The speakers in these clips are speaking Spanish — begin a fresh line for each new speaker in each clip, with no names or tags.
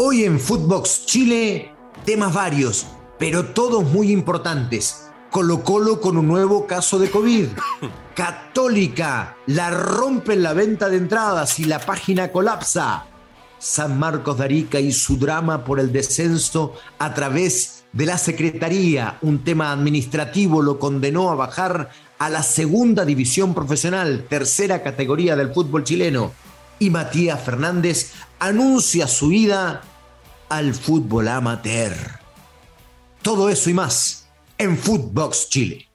Hoy en Footbox Chile, temas varios, pero todos muy importantes. Colo Colo con un nuevo caso de COVID. Católica, la rompen la venta de entradas y la página colapsa. San Marcos de Arica y su drama por el descenso a través de la Secretaría. Un tema administrativo lo condenó a bajar a la segunda división profesional, tercera categoría del fútbol chileno. Y Matías Fernández anuncia su ida al fútbol amateur. Todo eso y más en Footbox Chile.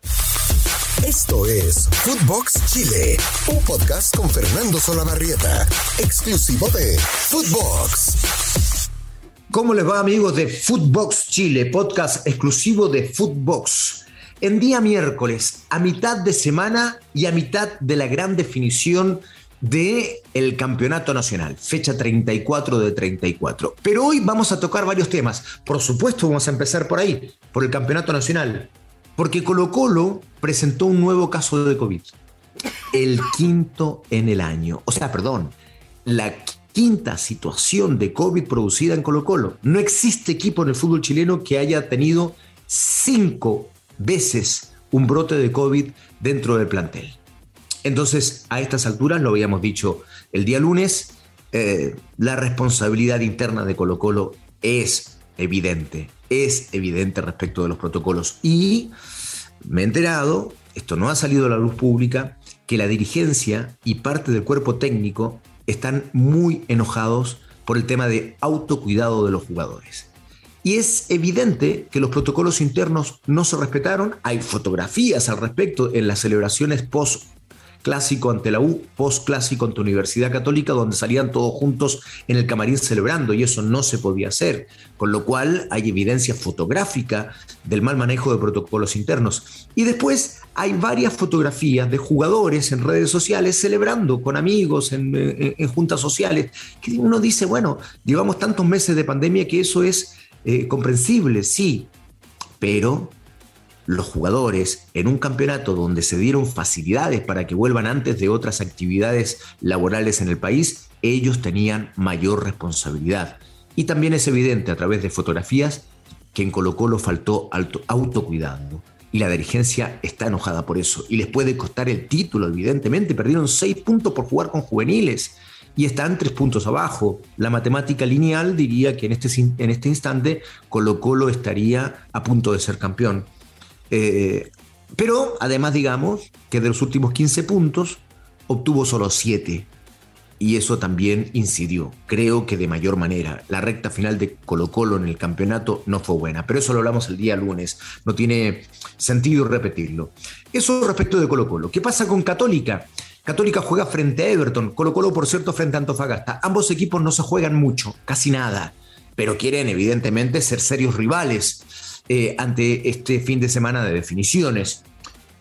Esto es Footbox Chile, un podcast con Fernando Solabarrieta, exclusivo de Footbox.
¿Cómo les va amigos de Footbox Chile, podcast exclusivo de Footbox? En día miércoles, a mitad de semana y a mitad de la gran definición de Campeonato Nacional, fecha 34 de 34. Pero hoy vamos a tocar varios temas. Por supuesto, vamos a empezar por ahí, por el Campeonato Nacional, porque Colo Colo presentó un nuevo caso de COVID, el quinto en el año. O sea, perdón, la quinta situación de COVID producida en Colo Colo. No existe equipo en el fútbol chileno que haya tenido cinco veces un brote de COVID dentro del plantel. Entonces, a estas alturas, lo habíamos dicho el día lunes, eh, la responsabilidad interna de Colo Colo es evidente, es evidente respecto de los protocolos. Y me he enterado, esto no ha salido a la luz pública, que la dirigencia y parte del cuerpo técnico están muy enojados por el tema de autocuidado de los jugadores. Y es evidente que los protocolos internos no se respetaron. Hay fotografías al respecto en las celebraciones post clásico ante la U, post clásico ante Universidad Católica, donde salían todos juntos en el camarín celebrando y eso no se podía hacer, con lo cual hay evidencia fotográfica del mal manejo de protocolos internos. Y después hay varias fotografías de jugadores en redes sociales celebrando con amigos, en, juntas sociales, que uno dice, bueno, llevamos tantos meses de pandemia que eso es eh, comprensible, sí, pero los jugadores en un campeonato donde se dieron facilidades para que vuelvan antes de otras actividades laborales en el país, ellos tenían mayor responsabilidad. Y también es evidente a través de fotografías que en Colo Colo faltó autocuidado. Y la dirigencia está enojada por eso. Y les puede costar el título, evidentemente. Perdieron seis puntos por jugar con juveniles. Y están tres puntos abajo. La matemática lineal diría que en este, en este instante Colo Colo estaría a punto de ser campeón. Eh, pero además digamos que de los últimos 15 puntos obtuvo solo 7 y eso también incidió, creo que de mayor manera. La recta final de Colo Colo en el campeonato no fue buena, pero eso lo hablamos el día lunes, no tiene sentido repetirlo. Eso respecto de Colo Colo. ¿Qué pasa con Católica? Católica juega frente a Everton, Colo Colo por cierto frente a Antofagasta. Ambos equipos no se juegan mucho, casi nada, pero quieren evidentemente ser serios rivales. Eh, ante este fin de semana de definiciones.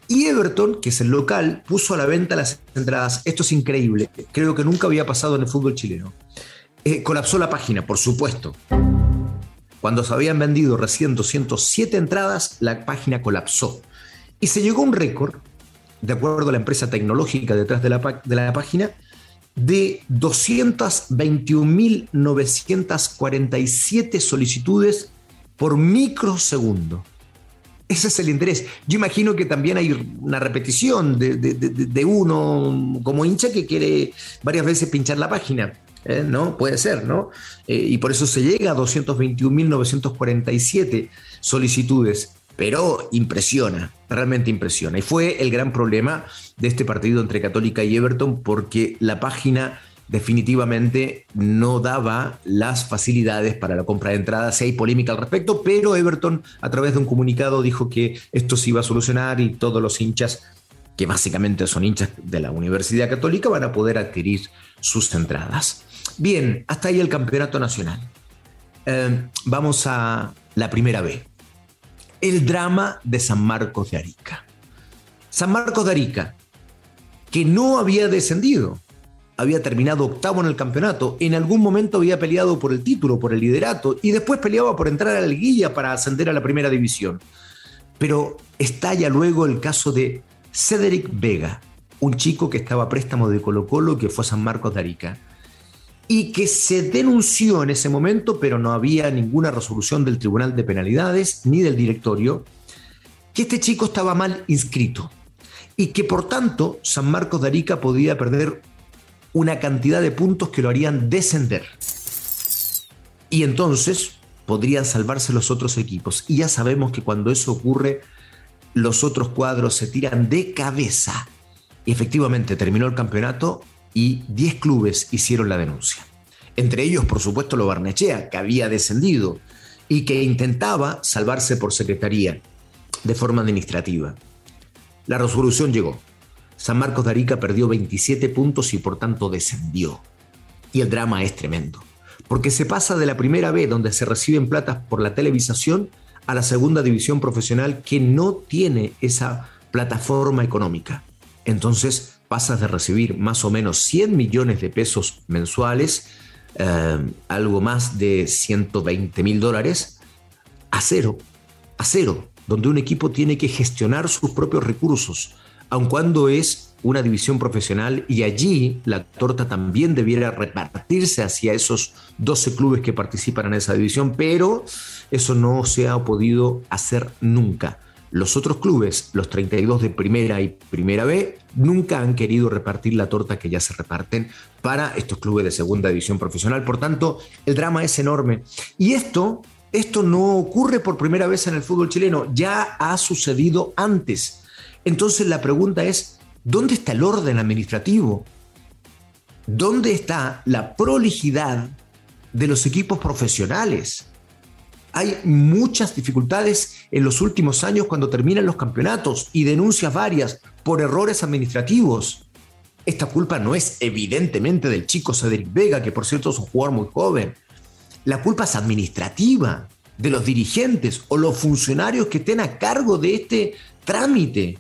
Y Everton, que es el local, puso a la venta las entradas. Esto es increíble. Creo que nunca había pasado en el fútbol chileno. Eh, colapsó la página, por supuesto. Cuando se habían vendido recién 207 entradas, la página colapsó. Y se llegó a un récord, de acuerdo a la empresa tecnológica detrás de la, de la página, de 221.947 solicitudes por microsegundo. Ese es el interés. Yo imagino que también hay una repetición de, uno como hincha que quiere varias veces pinchar la página. ¿eh? ¿No? Puede ser, ¿no? Eh, y por eso se llega a 221.947 solicitudes. Pero impresiona, realmente impresiona. Y fue el gran problema de este partido entre Católica y Everton porque la página definitivamente no daba las facilidades para la compra de entradas. hay polémica al respecto, pero Everton a través de un comunicado dijo que esto se iba a solucionar y todos los hinchas, que básicamente son hinchas de la Universidad Católica, van a poder adquirir sus entradas. Bien, hasta ahí el Campeonato Nacional. Eh, vamos a la primera B. El drama de San Marcos de Arica. San Marcos de Arica, que no había descendido, había terminado octavo en el campeonato, en algún momento había peleado por el título, por el liderato, y después peleaba por entrar a la liguilla para ascender a la primera división. Pero estalla luego el caso de Cedric Vega, un chico que estaba a préstamo de Colo Colo que fue a San Marcos de Arica. y que se denunció en ese momento, pero no había ninguna resolución del Tribunal de Penalidades ni del directorio, que este chico estaba mal inscrito y que por tanto San Marcos de Arica podía perder una cantidad de puntos que lo harían descender. Y entonces podrían salvarse los otros equipos. Y ya sabemos que cuando eso ocurre, los otros cuadros se tiran de cabeza. Y efectivamente terminó el campeonato y 10 clubes hicieron la denuncia. Entre ellos, por supuesto, lo Barnechea, que había descendido y que intentaba salvarse por secretaría de forma administrativa. La resolución llegó. San Marcos de Arica perdió 27 puntos y por tanto descendió. Y el drama es tremendo, porque se pasa de la primera B, donde se reciben platas por la televisación, a la segunda división profesional que no tiene esa plataforma económica. Entonces pasas de recibir más o menos 100 millones de pesos mensuales, eh, algo más de 120 mil dólares, a cero, a cero, donde un equipo tiene que gestionar sus propios recursos, aun cuando es una división profesional y allí la torta también debiera repartirse hacia esos 12 clubes que participan en esa división, pero eso no se ha podido hacer nunca. Los otros clubes, los 32 de primera y primera B, nunca han querido repartir la torta que ya se reparten para estos clubes de segunda división profesional. Por tanto, el drama es enorme. Y esto, esto no ocurre por primera vez en el fútbol chileno, ya ha sucedido antes. Entonces la pregunta es, ¿dónde está el orden administrativo? ¿Dónde está la prolijidad de los equipos profesionales? Hay muchas dificultades en los últimos años cuando terminan los campeonatos y denuncias varias por errores administrativos. Esta culpa no es evidentemente del chico Cedric Vega, que por cierto es un jugador muy joven. La culpa es administrativa de los dirigentes o los funcionarios que estén a cargo de este trámite.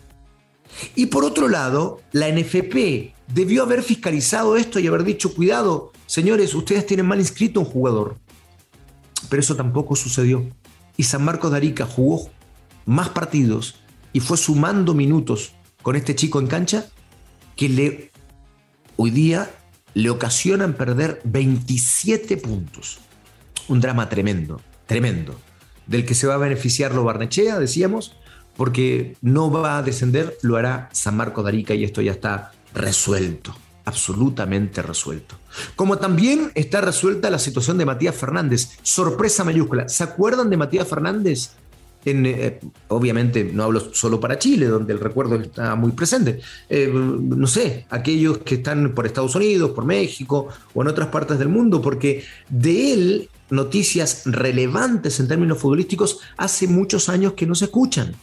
Y por otro lado, la NFP debió haber fiscalizado esto y haber dicho, cuidado, señores, ustedes tienen mal inscrito un jugador pero eso tampoco sucedió. Y San Marcos de Arica jugó más partidos y fue sumando minutos con este chico en cancha que le, hoy día le ocasionan perder 27 puntos. Un drama tremendo, tremendo, del que se va a beneficiar lo Barnechea, decíamos, porque no va a descender, lo hará San Marcos de Arica y esto ya está resuelto absolutamente resuelto. Como también está resuelta la situación de Matías Fernández. Sorpresa mayúscula. ¿Se acuerdan de Matías Fernández? Eh, obviamente no hablo solo para Chile, donde el recuerdo está muy presente. Eh, no sé, aquellos que están por Estados Unidos, por México o en otras partes del mundo, porque de él noticias relevantes en términos futbolísticos hace muchos años que no se escuchan.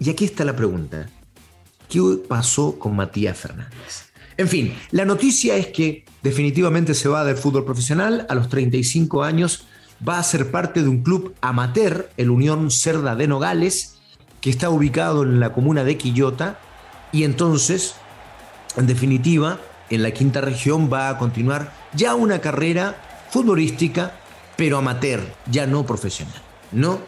Y aquí está la pregunta. ¿Qué pasó con Matías Fernández? En fin, la noticia es que definitivamente se va del fútbol profesional a los 35 años, va a ser parte de un club amateur, el Unión Cerda de Nogales, que está ubicado en la comuna de Quillota, y entonces, en definitiva, en la quinta región va a continuar ya una carrera futbolística, pero amateur, ya no profesional, ¿no?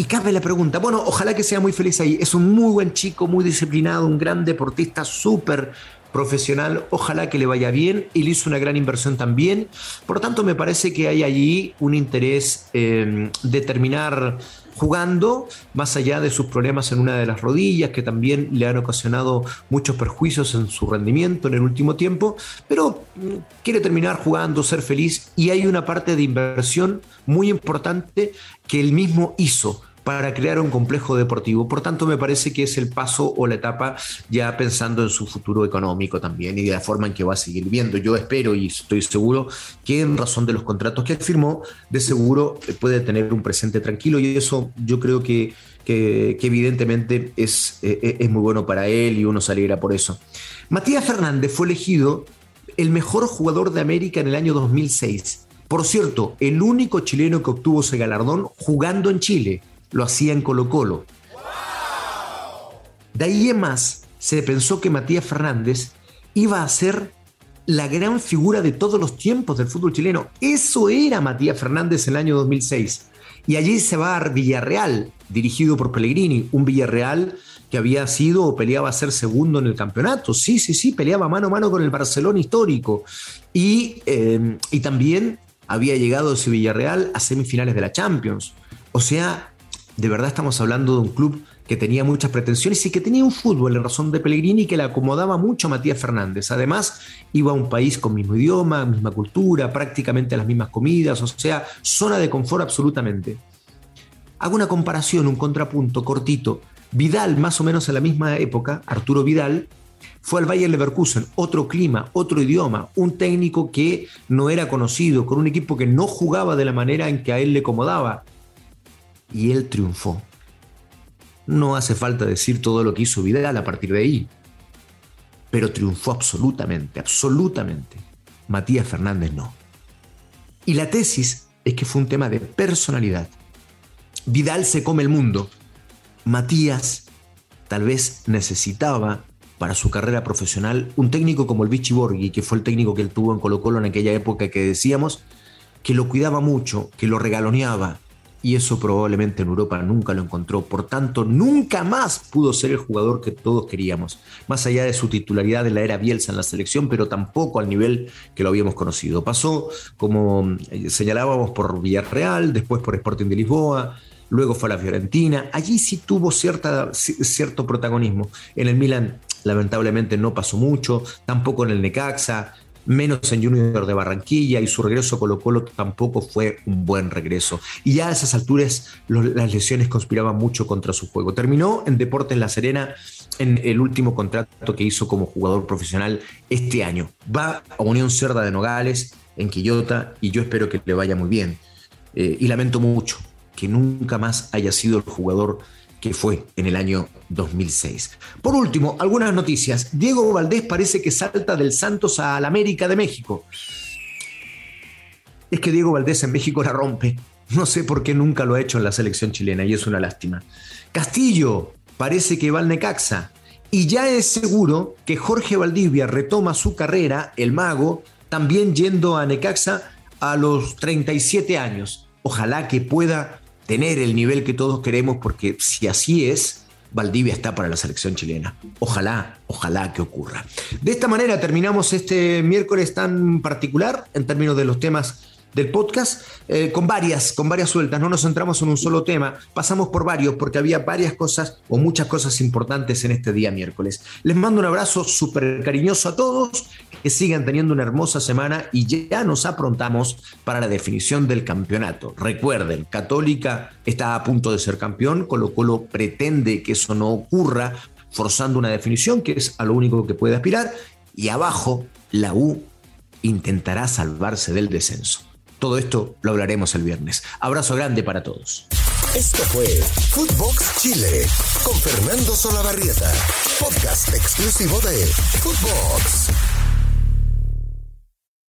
Y cabe la pregunta, bueno, ojalá que sea muy feliz ahí. Es un muy buen chico, muy disciplinado, un gran deportista, súper profesional, ojalá que le vaya bien. Él hizo una gran inversión también. Por lo tanto, me parece que hay allí un interés eh, de terminar jugando, más allá de sus problemas en una de las rodillas, que también le han ocasionado muchos perjuicios en su rendimiento en el último tiempo, pero mm, quiere terminar jugando, ser feliz y hay una parte de inversión muy importante que él mismo hizo para crear un complejo deportivo. Por tanto, me parece que es el paso o la etapa ya pensando en su futuro económico también y de la forma en que va a seguir viviendo. Yo espero y estoy seguro que en razón de los contratos que firmó, de seguro puede tener un presente tranquilo y eso yo creo que, que, evidentemente es, eh, es muy bueno para él y uno se alegra por eso. Matías Fernández fue elegido el mejor jugador de América en el año 2006. Por cierto, el único chileno que obtuvo ese galardón jugando en Chile lo hacía en Colo Colo. De ahí en más, se pensó que Matías Fernández iba a ser la gran figura de todos los tiempos del fútbol chileno. Eso era Matías Fernández en el año 2006. Y allí se va a Villarreal, dirigido por Pellegrini, un Villarreal que había sido o peleaba a ser segundo en el campeonato. Sí, sí, sí, peleaba mano a mano con el Barcelona histórico. Y, eh, y también había llegado ese Villarreal a semifinales de la Champions. O sea, de verdad estamos hablando de un club que tenía muchas pretensiones y que tenía un fútbol en razón de Pellegrini que le acomodaba mucho a Matías Fernández. Además, iba a un país con mismo idioma, misma cultura, prácticamente las mismas comidas, o sea, zona de confort absolutamente. Hago una comparación, un contrapunto cortito. Vidal, más o menos en la misma época, Arturo Vidal, fue al Bayern Leverkusen, otro clima, otro idioma, un técnico que no era conocido, con un equipo que no jugaba de la manera en que a él le acomodaba. Y él triunfó. No hace falta decir todo lo que hizo Vidal a partir de ahí. Pero triunfó absolutamente, absolutamente. Matías Fernández no. Y la tesis es que fue un tema de personalidad. Vidal se come el mundo. Matías tal vez necesitaba para su carrera profesional un técnico como el Vichy Borghi, que fue el técnico que él tuvo en Colo Colo en aquella época que decíamos, que lo cuidaba mucho, que lo regaloneaba, y eso probablemente en Europa nunca lo encontró. Por tanto, nunca más pudo ser el jugador que todos queríamos, más allá de su titularidad de la era Bielsa en la selección, pero tampoco al nivel que lo habíamos conocido. Pasó, como eh, señalábamos, por Villarreal, después por Sporting de Lisboa, luego fue a la Fiorentina. Allí sí tuvo cierta, cierto protagonismo. En el Milan, lamentablemente, no pasó mucho, tampoco en el Necaxa menos en Junior de Barranquilla y su regreso a Colo Colo tampoco fue un buen regreso. Y ya a esas alturas las lesiones conspiraban mucho contra su juego. Terminó en Deportes La Serena en el último contrato que hizo como jugador profesional este año. Va a Unión Cerda de Nogales en Quillota y yo espero que le vaya muy bien. Eh, y lamento mucho que nunca más haya sido el jugador que fue en el año 2006. Por último, algunas noticias. Diego Valdés parece que salta del Santos al América de México. Es que Diego Valdés en México la rompe. No sé por qué nunca lo ha hecho en la selección chilena y es una lástima. Castillo parece que va al Necaxa. Y ya es seguro que Jorge Valdivia retoma su carrera, el mago, también yendo a Necaxa a los 37 años. Ojalá que pueda tener el nivel que todos queremos, porque si así es, Valdivia está para la selección chilena. Ojalá, ojalá que ocurra. De esta manera terminamos este miércoles tan particular en términos de los temas del podcast eh, con varias, con varias sueltas. No nos centramos en un solo tema, pasamos por varios porque había varias cosas o muchas cosas importantes en este día miércoles. Les mando un abrazo súper cariñoso a todos, que sigan teniendo una hermosa semana y ya nos aprontamos para la definición del campeonato. Recuerden, Católica está a punto de ser campeón, Colo Colo pretende que eso no ocurra, forzando una definición que es a lo único que puede aspirar, y abajo la U intentará salvarse del descenso. Todo esto lo hablaremos el viernes. Abrazo grande para todos.
Esto fue Footbox Chile con Fernando Solabarrieta, podcast exclusivo de Footbox.